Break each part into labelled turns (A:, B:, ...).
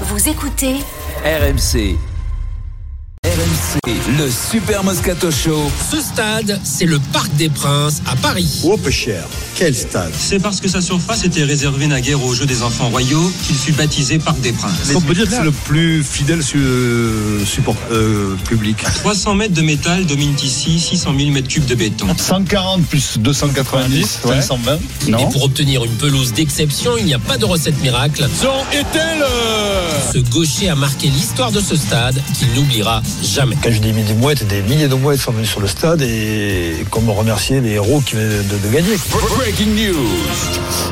A: Vous écoutez
B: RMC. RMC, le Super Moscato Show.
C: Ce stade, c'est le Parc des Princes à Paris.
D: Oh, peu cher. Quel stade?
E: C'est parce que sa surface était réservée naguère aux Jeux des enfants royaux qu'il fut baptisé Parc des Princes.
D: On peut dire que c'est le plus fidèle su- euh, support euh, public.
E: 300 mètres de métal dominent ici 600 000 mètres cubes de béton.
D: 140 plus 290,
F: Ouais.
D: 520.
C: Et pour obtenir une pelouse d'exception, il n'y a pas de recette miracle. Ce gaucher a marqué l'histoire de ce stade qu'il n'oubliera jamais.
F: Quand je dis des mouettes, des milliers de mouettes sont venues sur le stade et comme remercier les héros qui viennent de, de gagner.
B: Breaking news.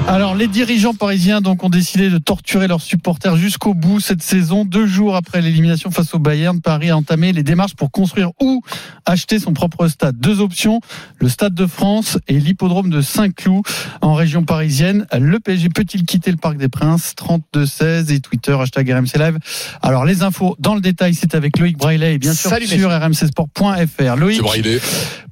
G: Alors, les dirigeants parisiens donc ont décidé de torturer leurs supporters jusqu'au bout cette saison. Deux jours après l'élimination face au Bayern, Paris a entamé les démarches pour construire ou acheter son propre stade. Deux options le Stade de France et l'hippodrome de Saint-Cloud en région parisienne. Le PSG peut-il quitter le Parc des Princes? 32-16 et Twitter hashtag RMC Live. Alors, les infos dans le détail, c'est avec Loïc Braillet et bien sûr
H: Salut,
G: sur rmcsport.fr. Loïc,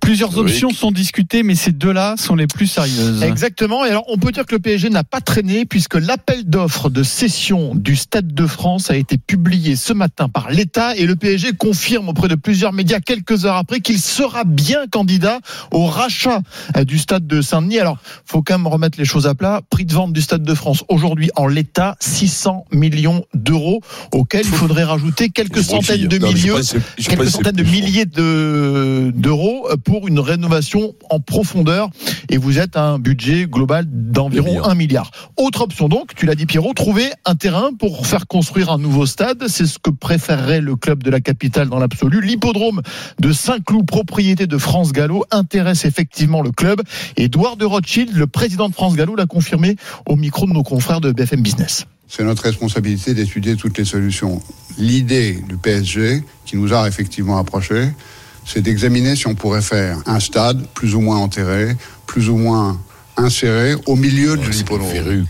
G: plusieurs options sont discutées, mais ces deux-là sont les plus sérieuses.
H: Exactement. Et alors, on peut dire que le PSG n'a pas traîné puisque l'appel d'offres de cession du Stade de France a été publié ce matin par l'État et le PSG confirme auprès de plusieurs médias quelques heures après qu'il sera bien candidat au rachat euh, du Stade de Saint-Denis. Alors, faut quand même remettre les choses à plat. Prix de vente du Stade de France aujourd'hui en l'état 600 millions d'euros auxquels il faudrait rajouter quelques centaines de milliers quelques centaines de milliers de- d'euros pour une rénovation en profondeur et vous êtes à un budget global d'environ 1 milliard. Autre option donc, tu l'as dit Pierrot, trouver un terrain pour faire construire un nouveau stade, c'est ce que préférerait le club de la capitale dans l'absolu. L'hippodrome de Saint-Cloud, propriété de France Gallo, intéresse effectivement le club. Edouard de Rothschild, le président de France Gallo, l'a confirmé au micro de nos confrères de BFM Business.
I: C'est notre responsabilité d'étudier toutes les solutions. L'idée du PSG, qui nous a effectivement approchés, c'est d'examiner si on pourrait faire un stade plus ou moins enterré, plus ou moins inséré au milieu de l'hippodrome.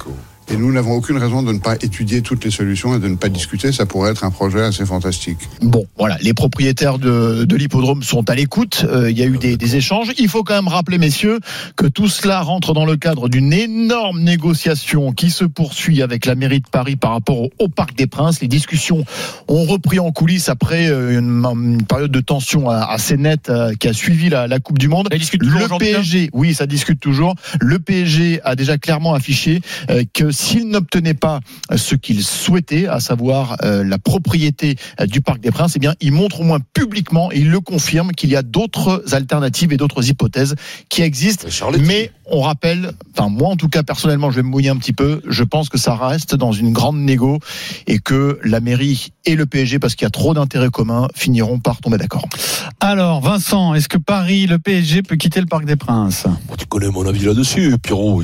I: Et nous n'avons aucune raison de ne pas étudier toutes les solutions et de ne pas discuter. Ça pourrait être un projet assez fantastique.
H: Bon, voilà, les propriétaires de, de l'hippodrome sont à l'écoute. Euh, il y a eu des, des échanges. Il faut quand même rappeler, messieurs, que tout cela rentre dans le cadre d'une énorme négociation qui se poursuit avec la mairie de Paris par rapport au, au Parc des Princes. Les discussions ont repris en coulisses après euh, une, une période de tension euh, assez nette qui a suivi la, la Coupe du Monde. Le PSG, oui, ça discute toujours. Le PSG a déjà clairement affiché que s'il n'obtenait pas euh, ce qu'il souhaitait, à savoir euh, la propriété euh, du Parc des Princes, eh bien, il montre au moins publiquement et il le confirme qu'il y a d'autres alternatives et d'autres hypothèses qui existent. Mais on rappelle, enfin moi en tout cas personnellement, je vais me mouiller un petit peu. Je pense que ça reste dans une grande négo et que la mairie et le PSG, parce qu'il y a trop d'intérêts communs, finiront par tomber d'accord.
G: Alors, Vincent, est-ce que Paris, le PSG, peut quitter le Parc des Princes?
J: Bon, tu connais mon avis là-dessus, Pierrot.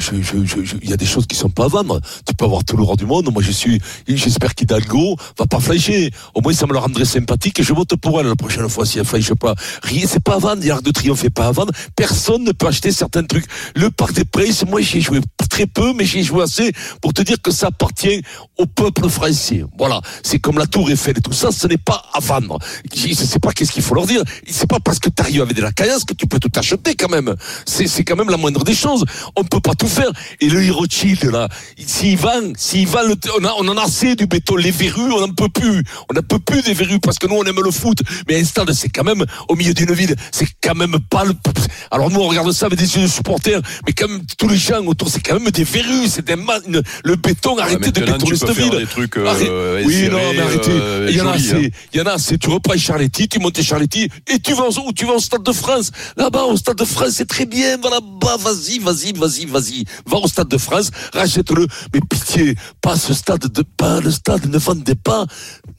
J: Il y a des choses qui sont pas à vendre. Tu peux avoir tout le roi du monde. Moi, je suis, j'espère qu'Hidalgo va pas flasher. Au moins, ça me le rendrait sympathique et je vote pour elle la prochaine fois si elle flash pas. Rien, c'est pas à vendre. L'Arc de Triomphe est pas à vendre. Personne ne peut acheter certains trucs. Le Parc des Princes, moi, j'y ai joué très peu, mais j'y ai joué assez pour te dire que ça appartient au peuple français. Voilà. C'est comme la Tour Eiffel et tout ça, ce n'est pas à vendre. Je sais pas qu'est-ce qu'il faut leur dire. C'est pas parce que tu arrives avec de la caillasse que tu peux tout acheter quand même. C'est, c'est quand même la moindre des choses. On peut pas tout faire. Et le Rothschild, là, s'il vend, s'il vend le, on, a, on en a assez du béton. Les verrues, on n'en peut plus. On n'en peut plus des verrues parce que nous, on aime le foot. Mais un stade, c'est quand même, au milieu d'une ville, c'est quand même pas le, alors nous, on regarde ça avec des yeux de supporters, mais quand même, tous les gens autour, c'est quand même des verrues, c'est des ma- une- le béton, arrêtez de bétonner cette ville.
K: des trucs, euh,
J: Arrête- oui, non, mais arrêtez.
K: euh,
J: Il y en a assez.
K: hein.
J: Il y en a assez. Tu reprends Charletti, tu montes Charletti, et tu vas où? Tu vas au Stade de France. Là-bas, au Stade de France, c'est très bien. Va là-bas, vas-y, vas-y, vas-y, vas-y. Va au Stade de France, rachète-le. Mais pitié, pas ce stade de, pas le stade, ne vendez pas,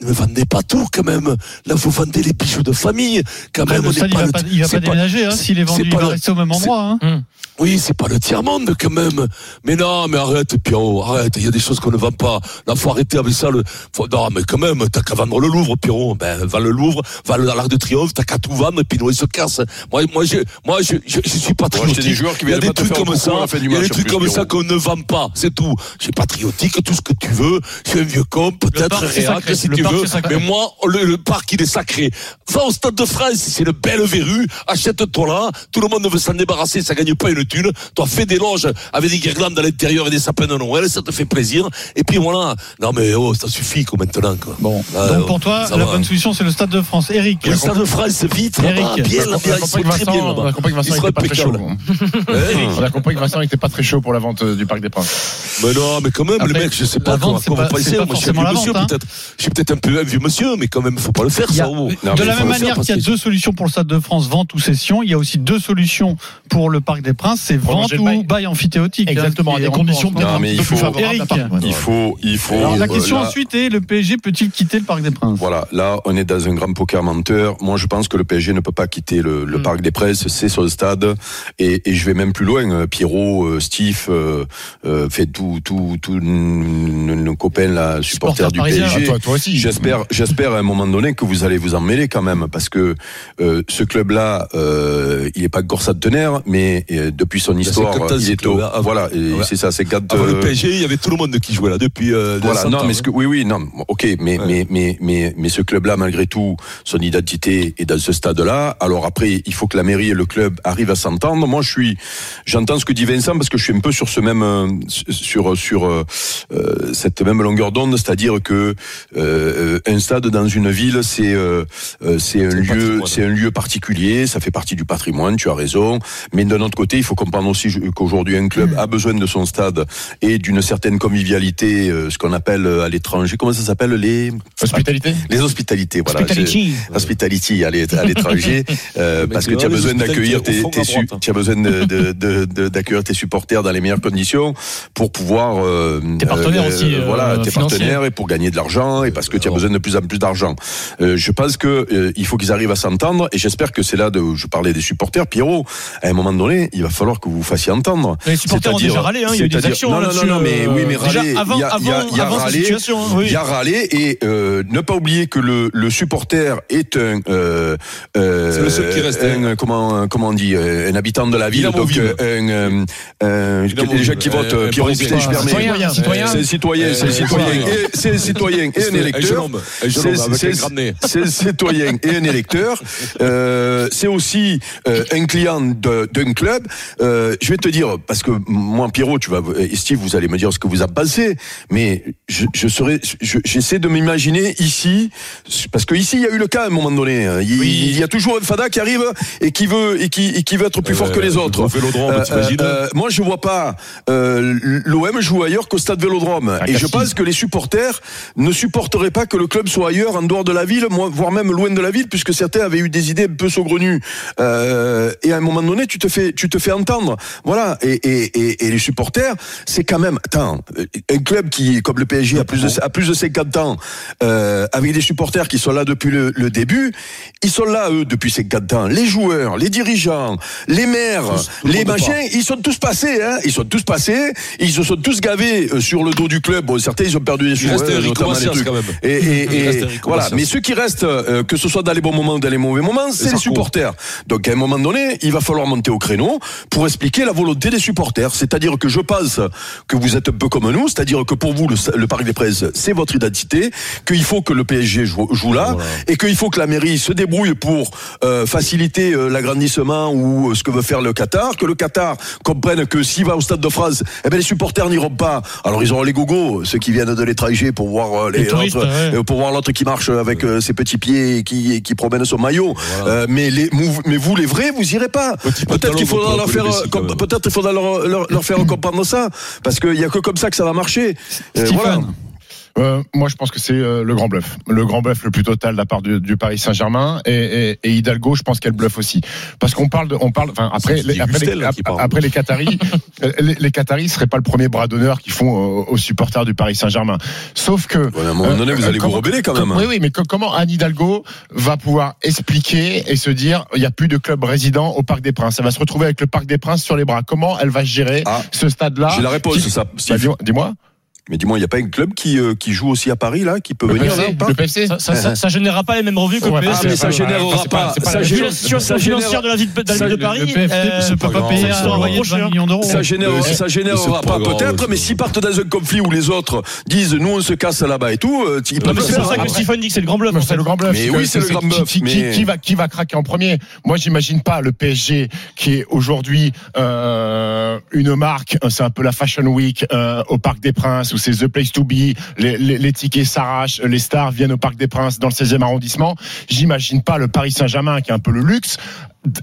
J: ne vendez pas tout, quand même. Là, vous vendez les bijoux de famille. Quand même, on
G: stade,
J: n'est
G: il va pas, il va pas déménager. Hein, S'il est vendu, il
J: pas
G: va
J: le-
G: rester au même endroit. Hein.
J: oui, c'est pas le tiers-monde quand même. Mais non, mais arrête, Pierrot, arrête. Il y a des choses qu'on ne vend pas. Là, faut arrêter avec ça. Le... Faut... Non, mais quand même, t'as qu'à vendre le Louvre, Pierrot. Ben, va le Louvre, va à l'Arc de Triomphe, t'as qu'à tout vendre et puis nous, il se casse. Moi, moi, je, moi, je, je, je suis patriotique.
K: acheter des joueurs qui
J: il y a
K: viennent
J: des
K: pas
J: trucs comme ça. Il y a des trucs comme ça qu'on ne vend pas. C'est tout. Je suis patriotique, tout ce que tu veux. Je suis un vieux con, peut-être réac, si
G: Le
J: tu
G: parc,
J: veux. Mais moi, le, le parc, il est sacré. Va au Stade de France, c'est une belle verrue. Achète-toi là. Tout le monde veut s'en débarrasser. Ça gagne pas une thune. Toi, fais des loges avec des guirlandes à l'intérieur et des sapins de Noël. Ça te fait plaisir. Et puis voilà. Non, mais oh, ça suffit, quoi, maintenant, quoi.
G: Bon, donc
J: oh,
G: pour toi, la
J: va.
G: bonne solution, c'est le Stade de France. Eric,
J: Le Stade de France, vite,
G: Eric.
J: bien, là,
L: a
J: bien, ils sont très bien
L: on a compris que Vincent n'était pas très chaud. On a compris que Vincent n'était pas très chaud pour la vente euh, du Parc des Princes.
J: Mais non, mais quand même,
G: Après,
J: les mecs, je sais pas
G: vente,
J: comment, comment
G: pas- pas
J: Moi, je suis un
G: forcément
J: vieux
G: la
J: monsieur,
G: vente, hein.
J: peut-être. Je suis peut-être un peu un vieux monsieur, mais quand même, faut pas le faire,
G: a-
J: ça. oh.
G: de
J: Non,
G: la même
J: le
G: manière qu'il y a
J: que-
G: deux solutions pour le Stade de France, vente ou cession, il y a aussi deux solutions pour le Parc des Princes, c'est vente
L: le
G: ou
L: bail.
G: amphithéotique.
L: Exactement,
G: hein,
L: à
G: qui
L: des conditions peut-être un peu plus favorables. À.
K: Il faut, il faut.
G: Alors la
K: euh,
G: question
K: là-
G: ensuite est, le PSG peut-il quitter le Parc des Princes?
K: Voilà, là, on est dans un grand poker menteur. Moi, je pense que le PSG ne peut pas quitter le, le
G: Mm.
K: Parc des Princes, c'est son stade. Et, et je vais même plus loin. Euh, Pierrot, euh, Steve, euh, euh, fait tout, tout, tout nos copains là, supporters du. PSG.
L: Ah, toi, toi aussi.
K: J'espère, j'espère à un moment donné que vous allez vous en mêler quand même, parce que euh, ce club-là, euh, il est pas encore centenaire, mais euh, depuis son histoire,
J: 50 ans,
K: il est au.
J: Avant-
K: voilà,
J: Ouais.
K: c'est ça, c'est quand
J: Avant
K: euh,
J: le PSG, il y avait tout le monde qui jouait là depuis. euh,
K: voilà,
J: 100
K: non, mais
J: hein.
K: ce que, oui, oui, non, ok, mais,
J: Ouais.
K: mais, mais, mais, mais ce club-là, malgré tout, son identité est dans ce stade-là. Alors après, il faut que la mairie et le club arrivent à s'entendre. Moi, je suis, j'entends ce que dit Vincent parce que je suis un peu sur ce même, euh, sur, sur euh, euh, cette même longueur d'onde, c'est-à-dire que euh, un stade dans une ville, c'est, euh, euh, c'est un lieu, c'est un lieu particulier. Ça fait partie du patrimoine. Tu as raison. Mais d'un autre côté, il faut comprendre aussi qu'aujourd'hui un club a besoin de son stade et d'une certaine convivialité, euh, ce qu'on appelle euh, à l'étranger. Comment ça s'appelle les
L: Hospitalité
K: les hospitalités, voilà.
L: Hospitality.
K: Hospitality à l'é- à l'étranger, euh, parce que
J: c'est
K: tu as besoin d'accueillir
J: hospitalités
K: tes, su- tu as besoin d'accueillir tes supporters dans les meilleures conditions pour pouvoir euh,
L: Tes partenaires
K: euh,
L: aussi, euh,
K: voilà, tes
L: financiers.
K: partenaires et pour gagner de l'argent et parce que tu as besoin de plus en plus d'argent. Euh, je pense que euh, il faut qu'ils arrivent à s'entendre et j'espère que c'est là de je parlais des supporters. Pierrot à un moment donné, il va falloir que vous vous fassiez entendre.
L: Les supporters ont déjà râlé, hein, il y a eu des actions
K: Non, non, non, non, mais
L: euh,
K: oui, mais
L: déjà
K: râler,
L: avant-
K: il y a, il y a-
L: avant-
K: il y a
L: avant
K: râlé,
L: situation, hein, oui.
K: il y a râlé et euh, ne pas oublier que le, le supporter est un euh, euh,
J: C'est le seul qui reste,
K: un, comment comment on dit un habitant de la ville. Donc un euh, euh, les gens qui
J: Un-
K: votent
J: un
K: Pierrot
J: Parisien.
K: putain je permets.
L: Citoyen, citoyen.
K: c'est un citoyen. c'est un citoyen. C'est un citoyen. Et un
J: un jeune
K: électeur C'est- citoyen et un électeur. Euh, c'est aussi euh, un client d'un club. Euh, je vais te dire, parce que moi, Pierrot, tu vas, et Steve, vous allez me dire ce que vous en pensez, mais je, je serais, je- j'essaie de m'imaginer ici, parce que ici, il y a eu le cas à un moment donné. hein. Il, il y a toujours un fada qui arrive et qui veut et qui, et qui veut être plus fort que les autres. Moi, je vois pas l'OM joue ailleurs qu'au stade Vélodrome. et je pense que les supporters ne supporteraient pas que le club soit ailleurs, en dehors de la ville, voire même loin de la ville, puisque certains avaient eu des idées un peu saugrenues. Euh, et à un moment donné, tu te fais, tu te fais entendre. Voilà. Et, et, et, et les supporters, c'est quand même, attends, un club qui, comme le PSG, a plus de, a plus de 50 ans, euh, avec des supporters qui sont là depuis le, le début, ils sont là, eux, depuis 50 ans. Les joueurs, les dirigeants, les maires, les machins, ils sont tous passés, hein. Ils sont tous passés. Ils se sont tous gavés euh, sur le dos du club. Bon, certains, ils ont perdu des trucs.
J: quand même.
K: Et, et, et voilà. Mais ceux qui restent, euh, que ce soit dans les bons moments ou dans les mauvais moments, c'est les
J: Zarco.
K: Supporters. Donc à un moment donné, il va falloir monter au créneau pour expliquer la volonté des supporters. C'est-à-dire que je pense que vous êtes un peu comme nous, c'est-à-dire que pour vous, le, le Parc des Princes, c'est votre identité, qu'il faut que le PSG joue, joue là, et qu'il faut que la mairie se débrouille pour euh, faciliter euh, l'agrandissement ou euh, ce que veut faire le Qatar, que le Qatar comprenne que s'il va au Stade de France, eh ben les supporters n'iront pas. Alors ils auront les gogos, ceux qui viennent de l'étranger pour voir les,
G: Les touristes,
K: l'autre,
G: ouais.
K: pour voir l'autre qui marche avec ses petits pieds et qui, et qui promène son maillot. Mais les, mais vous les vrais, vous irez pas. Peut-être qu'il faudra leur
J: le
K: faire,
J: Messi, quand
K: com-
J: même.
K: peut-être il faudra leur, leur, leur faire comprendre ça, parce qu'il y a que comme ça que ça va marcher. Euh, voilà.
L: Euh, moi, je pense que c'est euh, le grand bluff. Le grand bluff le plus total de la part du, du Paris Saint-Germain et, et, et Hidalgo, je pense qu'elle bluffe aussi. Parce qu'on parle de, on parle, enfin après, les, après, les,
J: parle.
L: après les Qataris, euh, les, les Qataris seraient pas le premier bras d'honneur qu'ils font aux, aux supporters du Paris Saint-Germain. Sauf que
K: Ouais, à un moment donné, vous
L: euh,
K: allez vous rebeller quand même.
L: Oui, oui, mais co- comment Anne Hidalgo va pouvoir expliquer et se dire il n'y a plus de club résident au Parc des Princes? Elle va se retrouver avec le Parc des Princes sur les bras. Comment elle va gérer
K: Ah.
L: ce stade-là?
K: J'ai la réponse,
L: Qui-
K: ça.
L: Bah, Dis-moi.
K: Mais dis-moi, il n'y a pas un club qui, euh, qui joue aussi à Paris, là, qui peut venir là, ou pas
L: Le PFC
M: Ça, ça, ça, ça générera pas les mêmes revenus que
L: Ouais,
M: le
L: bah,
K: Ah, mais ça
L: Ouais,
K: générera pas.
M: la situation financière de la ville de, la ville de Paris,
G: Le
M: euh,
G: ne peut pas payer
M: ça
G: un
M: sera
G: loyer de
M: reproché,
G: 20 millions d'euros.
K: Ça
J: c'est-
K: ça générera pas, peut-être, mais
J: pas
K: s'ils partent dans un conflit où les autres disent nous on se casse là-bas et tout, euh, ils peuvent
M: mais
K: le
M: C'est pour ça que Stephen dit que c'est le grand bluff.
L: C'est le grand bluff.
K: Mais oui, c'est le grand
L: qui-
K: bluff,
L: Qui, va, qui va craquer en premier Moi, j'imagine pas le PSG qui est aujourd'hui euh, une marque. C'est un peu la Fashion Week euh, au Parc des Princes c'est the place to be. Les, les, les tickets s'arrachent, les stars viennent au Parc des Princes dans le 16e arrondissement. J'imagine pas le Paris Saint-Germain qui est un peu le luxe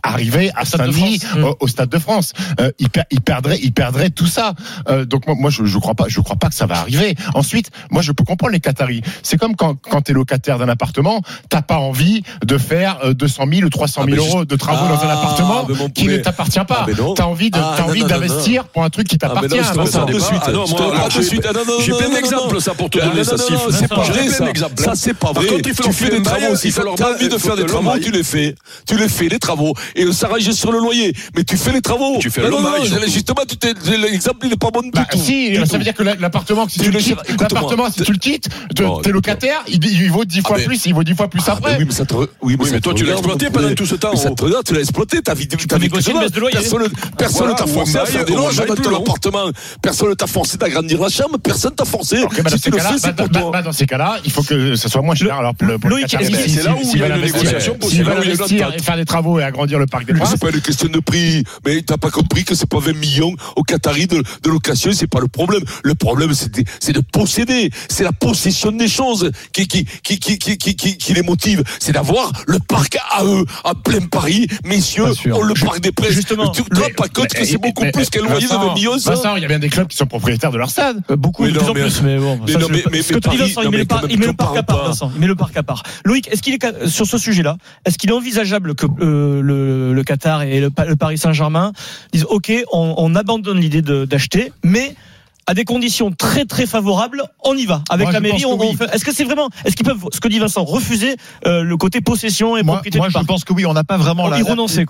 L: arriver à Saint-Denis
M: France. Mm.
L: au, au Stade de France. Euh, il, per- il perdrait, il perdrait tout ça. Euh, donc moi, moi, je, je crois pas, je crois pas que ça va arriver. Ensuite, moi, je peux comprendre les Qataris. C'est comme quand, quand t'es locataire d'un appartement, t'as pas envie de faire euh, 200 000 ou 300 000
J: Ah,
L: euros de travaux dans un
J: Ah,
L: appartement qui ne t'appartient
J: Ah,
L: pas.
J: non.
L: t'as envie de,
J: Ah,
L: t'as
J: non,
L: envie
J: non, non,
L: d'investir pour un truc qui
J: Ah,
L: t'appartient.
J: non, reprends de suite.
K: Ah non, j'ai-
J: suite. Ah, non, non,
K: J'ai
J: non,
K: plein
J: non,
K: d'exemples,
J: non.
K: ça, pour te
J: Ah,
K: donner,
J: non,
K: ça,
J: non,
K: Steve.
J: non, C'est pas vrai,
K: plein
J: ça.
K: d'exemples.
J: Ça, c'est pas
K: Quand
J: vrai.
K: fait
J: Tu fais des travaux. Si t'as envie de faire des travaux, tu les fais. Tu les fais, les travaux. Et on s'arrange sur le loyer. Mais tu fais les travaux.
K: Tu fais
J: Non,
K: le
J: non,
K: bail,
J: non,
K: surtout.
J: Justement, tu t'es- l'exemple, il n'est pas bon du
L: Bah,
J: tout.
L: si,
J: Du
L: ça
J: tout.
L: veut dire que la- l'appartement, si
J: Tu
L: tu le quittes,
J: écoute-moi.
L: l'appartement, si tu le quittes, te-
J: Non,
L: t'es locataire, il, il vaut 10 fois
J: mais-
L: plus, il vaut 10 fois plus
J: Ah,
L: après.
J: oui, mais ça te re- oui,
K: Oui,
J: ça
K: mais
J: te
K: toi, tu l'as exploité pendant tout ce temps.
J: Mais ça te regarde, tu l'as exploité, ta vie, ta
M: loyer.
J: Personne, personne
K: Voilà,
J: t'a forcé à faire des loges dans ton appartement. Personne t'a forcé d'agrandir la chambre. Personne t'a forcé.
L: Dans
J: Si
L: ces
J: tu le
L: cas-là,
J: fais, c'est pour toi.
L: dans ces cas-là, il faut que ça soit moins cher. Alors pour le,
K: c'est là
L: si-
K: où il y a une négociation possible,
L: investir et faire des travaux et agrandir le parc des
J: Mais
L: Princes.
J: C'est pas une question de prix, mais t'as pas compris que c'est pas 20 millions au Qatari de, de location, c'est pas le problème. Le problème, c'est de, posséder, c'est la possession des choses qui, qui, qui, qui, qui, qui, qui- qui les motive. C'est d'avoir le parc à eux, à plein Paris. Messieurs, on le parc des presse.
M: Justement.
J: tu te rends pas compte que c'est beaucoup plus qu'un loyer de 20 millions, ça?
L: Vincent, il y a bien des clubs qui sont propriétaires de leur stade.
M: Euh, Beaucoup, de
J: non,
M: plus en
J: mais-
M: plus, mais bon.
J: mais
M: ça,
J: non, mais- mais-
M: ce que
J: Paris-
M: Vincent, il
J: non,
M: met le il met le
J: même,
M: parc à part. Vincent. Il met le parc à part. Loïc, est-ce qu'il est, sur ce sujet-là, est-ce qu'il est envisageable que euh, le, Qatar et le, Pa- le Paris Saint-Germain disent OK, on, on abandonne l'idée d'acheter, mais à des conditions très très favorables, on y va. Avec
L: Moi,
M: la mairie, on,
L: oui.
M: on fait- Est-ce que c'est vraiment, est-ce qu'ils peuvent, ce que dit Vincent, refuser euh, le côté possession et
H: Moi,
M: propriété
H: moi
M: du
H: je
M: parc
H: pense que oui, on n'a pas vraiment la,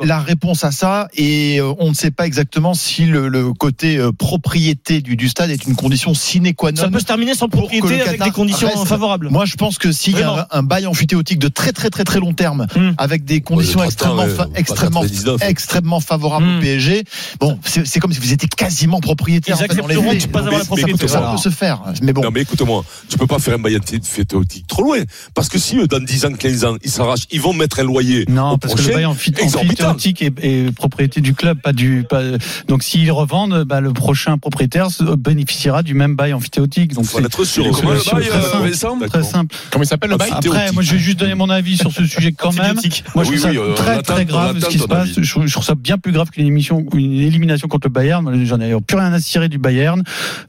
H: la réponse à ça et euh, on ne sait pas exactement si le, le côté euh, propriété du, du stade est une condition sine qua non.
M: Ça peut se terminer sans propriété avec des conditions
H: reste-
M: favorables.
H: Moi, je pense que s'il y a un, un bail amphithéotique de très très très très long terme,
M: Hmm.
H: avec des conditions
J: Ouais,
H: extrêmement,
J: 30 ans,
H: fa-
J: ouais, pas
H: extrêmement,
J: 99.
H: extrêmement favorables
M: Hmm.
H: au PSG, bon, c'est c'est comme si vous étiez quasiment propriétaire.
M: Ils
H: en fait, dans les
M: la.
H: Ça peut se faire, mais bon.
J: Non, mais écoute-moi, tu peux pas faire un bail amphithéotique trop loin. Parce que si eux, dans 10 ans, 15 ans, ils s'arrachent, ils vont mettre un loyer.
G: Non,
J: au
G: parce que le bail amphithéotique est, est propriété du club, pas du. Pas, donc s'ils revendent, bah, le prochain propriétaire se- bénéficiera du même bail amphithéotique. Donc
J: Faut
G: c'est
J: être sûr.
K: Comment le bail,
G: très
K: euh,
G: simple.
L: Comment il s'appelle le bail
G: Après, moi, je vais juste donner mon avis sur ce sujet quand même. Moi, je trouve ça
K: euh,
G: très
K: on
G: très grave ce qui se passe. Je, trouve ça bien plus grave qu'une émission, une élimination contre le Bayern. Moi, J'en ai plus rien à cirer du Bayern.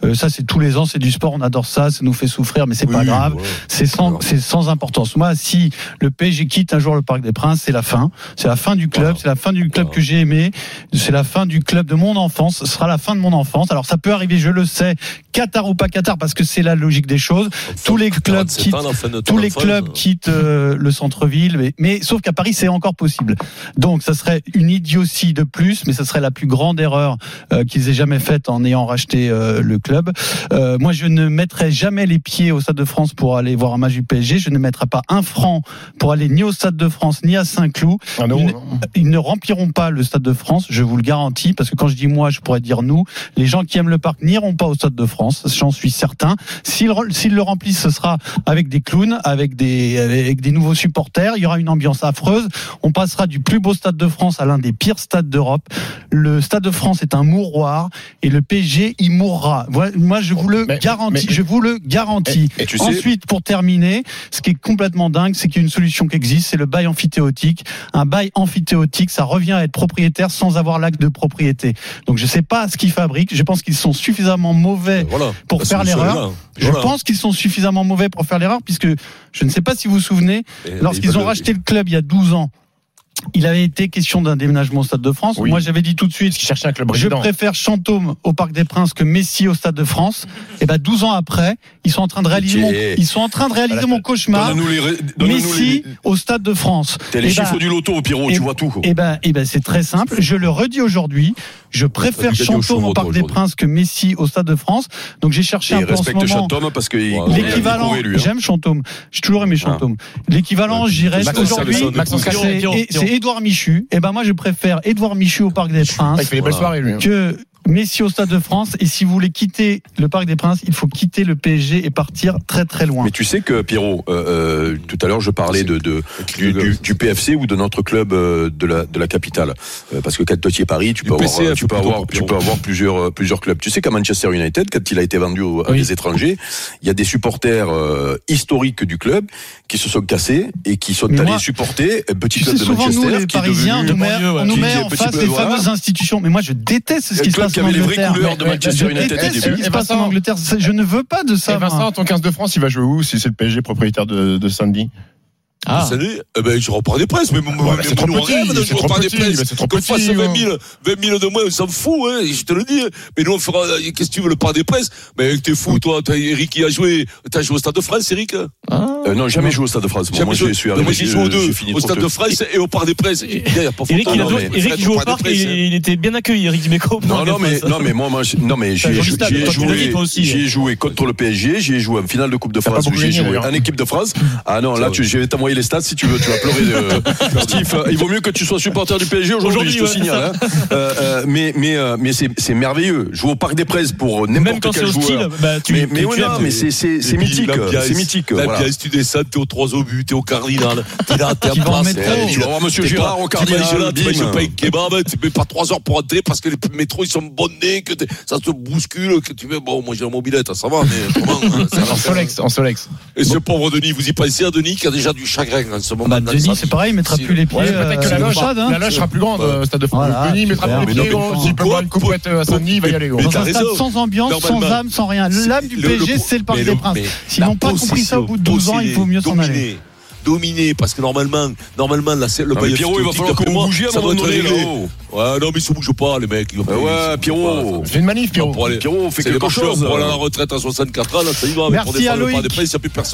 G: Euh, ça, c'est tous les ans, c'est du sport, on adore ça, ça nous fait souffrir, mais c'est pas grave. C'est sans, c'est sans importance. Moi, si le PSG quitte un jour le Parc des Princes, c'est la fin. C'est la fin du club,
J: Voilà.
G: c'est la fin du club
J: Voilà.
G: que j'ai aimé. C'est la fin du club de mon enfance. Ce sera la fin de mon enfance. Alors, ça peut arriver, je le sais, Qatar ou pas Qatar, parce que c'est la logique des choses. Tous les clubs
J: 47
G: quittent, tous les clubs quittent euh, le centre-ville, mais, mais sauf qu'à Paris c'est encore possible. Donc ça serait une idiotie de plus, mais ça serait la plus grande erreur euh, qu'ils aient jamais faite en ayant racheté euh, le club. Euh, moi je ne mettrai jamais les pieds au Stade de France pour aller voir un match du PSG. Je ne mettrai pas un franc pour aller ni au Stade de France ni à Saint-Cloud. Ils Ils ne rempliront pas le Stade de France, je vous le garantis, parce que quand je dis moi, je pourrais dire nous. Les gens qui aiment le parc n'iront pas au Stade de France, j'en suis certain. S'ils le remplissent, ce sera avec des clowns, avec des, avec des nouveaux supporters. Il y aura une ambiance affreuse. On passera du plus beau Stade de France à l'un des pires stades d'Europe. Le Stade de France est un mouroir et le PSG y mourra. Moi, je vous le
L: Mais-
G: garantis.
L: mais-
G: je vous le garantis.
K: Et tu sais,
G: Ensuite, pour terminer, ce qui est complètement dingue, c'est qu'il y a une solution qui existe, c'est le bail amphithéotique. Un bail amphithéotique, ça revient à être propriétaire sans avoir l'acte de propriété. Donc je sais pas ce qu'ils fabriquent. Je pense qu'ils sont suffisamment mauvais
J: Voilà.
G: pour faire l'erreur. Je
J: Voilà.
G: pense qu'ils sont suffisamment mauvais pour faire l'erreur, puisque je ne sais pas si vous vous souvenez,
J: Et
G: lorsqu'ils
J: ils
G: ont racheté le club il y a 12 ans, il avait été question d'un déménagement au Stade de France.
L: Oui.
G: Moi, j'avais dit tout de suite,
L: cherchait
G: je préfère Chantôme au Parc des Princes que Messi au Stade de France. Et ben 12 ans après, ils sont en train de réaliser mon, ils sont en train de réaliser mon cauchemar.
K: Les,
G: Messi
K: les,
G: au Stade de France.
K: t'as les
G: Eh ben,
K: chiffres du loto, Pierrot,
G: et-
K: tu vois tout. quoi.
G: Eh ben, eh ben, c'est très simple. Je le redis aujourd'hui. Je préfère Chantôme au Parc des. Princes que Messi au Stade de France. Donc j'ai cherché
K: Et
G: un peu en ce
K: respecte
G: moment.
K: Chantôme parce qu'il
J: Ouais,
G: L'équivalent,
K: hein.
G: j'aime Chantôme. J'ai toujours aimé Chantôme. L'équivalent, j'irais aujourd'hui. C'est- Édouard Michu. Et ben moi, je préfère Édouard Michu au Parc des Princes
L: Il fait des belles soirées, lui. hein.
G: que Messi au Stade de France. Et si vous voulez quitter le Parc des Princes, il faut quitter le PSG et partir très très loin.
K: Mais tu sais que Pierrot, euh, euh, tout à l'heure je parlais de, de du, du, du PFC ou de notre club euh, de la de la capitale, Euh, parce que quand tu es Paris, tu peux avoir, tu peux avoir, tu peux avoir plusieurs euh, plusieurs clubs. Tu sais qu'à Manchester United, quand il a été vendu à
M: Oui.
K: des étrangers, il y a des supporters euh, historiques du club qui se sont cassés et qui sont
G: Mais
K: allés
G: moi,
K: supporter un petit club
G: sais,
K: de
G: souvent,
K: Manchester
G: nous, les
K: qui est
G: Parisiens, on
K: devenu
G: nous met, on nous met en face
K: voilà.
G: fameuses institutions. Mais moi, je déteste ce qui se passe
K: qui avait les vraies couleurs de Manchester United
G: Je
K: au début.
L: Et
G: passe en
L: Vincent-
G: Angleterre. Je ne veux pas de ça.
L: Et Vincent,
G: moi.
L: en tant que 15 de France, il va jouer où si c'est le PSG propriétaire de, de Sandy
M: Ah.
J: Salut. Eh ben, je repars des presses, mais, mais,
L: mais c'est trop
J: nous, on
L: petit,
J: rêve de
L: c'est
J: jouer au
L: trop
J: Parc des presses.
L: mais c'est trop
J: Qu'on fasse 20
L: hein.
J: 000, 20 000 de moins, on s'en fout, hein, je te le dis. Mais nous, on fera, qu'est-ce que tu veux, le Parc des presses? Mais t'es fou, toi, t'as, Eric, qui a joué, t'as joué au Stade de France, Eric?
K: Euh, non, jamais joué au Stade de France. Moi,
J: Jamais
K: moi,
J: joué.
K: je suis arrivé.
J: Moi, j'ai joué aux deux, au Stade de France et au Parc des presses. Il pas
M: Eric, il, il joue au
J: Parc hein.
M: il était bien accueilli, Eric Dimeco.
K: Non, non, mais, non, mais moi, je- non, mais j'ai
M: Toi,
K: joué,
M: toi
K: j'ai joué contre le PSG, j'ai joué en finale de Coupe de
L: pas
K: France, j'ai joué en équipe de France. Ah non, là, tu, je vais t'envoyer les stats si tu veux, tu vas pleurer. De... Steve, euh, il vaut mieux que tu sois supporter du PSG aujourd'hui, je te
M: ouais,
K: signale. hein. Euh, euh, mais mais, euh, mais c'est c'est merveilleux. Jouer au Parc des Presses pour
M: Même
K: n'importe
M: quand c'est
K: quel
M: hostile,
K: joueur.
M: bah, tu,
K: mais mais, ouais, non, mais c'est mythique, c'est mythique.
J: La
K: voilà.
J: pièce, tu descends, t'es aux trois obus, t'es au cardinal, t'es là, t'es eh,
K: Tu vas voir Monsieur Girard au Cardinal,
J: tu manges pas un kebab, tu mets pas trois heures pour entrer parce que les métros ils sont bonnés, que ça se bouscule, que tu veux, bon, moi j'ai la mobilette, ça va, mais comment, hein,
L: en Solex.
J: Et ce pauvre Denis, vous y pensez à Denis qui a déjà du chagrin en ce moment
G: Bah, Denis, c'est pareil, il mettra plus les pieds.
L: Ouais, peut-être que la
G: euh,
L: loge,
G: au stade, hein.
L: la loge sera plus grande, euh, Stade de France.
G: Voilà,
L: Denis mettra plus les pieds,
J: mais
L: s'il peut boire une à Saint-Denis, il va y aller,
G: Dans un stade sans ambiance, sans âme, sans rien. L'âme du PSG, c'est le Parc des Princes. S'ils
J: la
G: n'ont pas compris ça au bout de 12 ans, il faut mieux s'en aller.
J: Dominer, parce que normalement, normalement, là, c'est le Bayern
K: Pierrot, il va falloir que vous bougiez donné,
J: réglé.
K: là-haut.
J: Ouais, non, mais ils se bougent pas, les mecs. Ils vont
K: ouais, Pierrot.
L: Fais une manif, Pierrot.
J: Pour aller-
K: Pierrot,
J: les
K: quelque chose.
J: Pour aller à la retraite à 64 ans, là, ça y va. mais
G: Merci à Loïc.
J: il n'y a plus personne.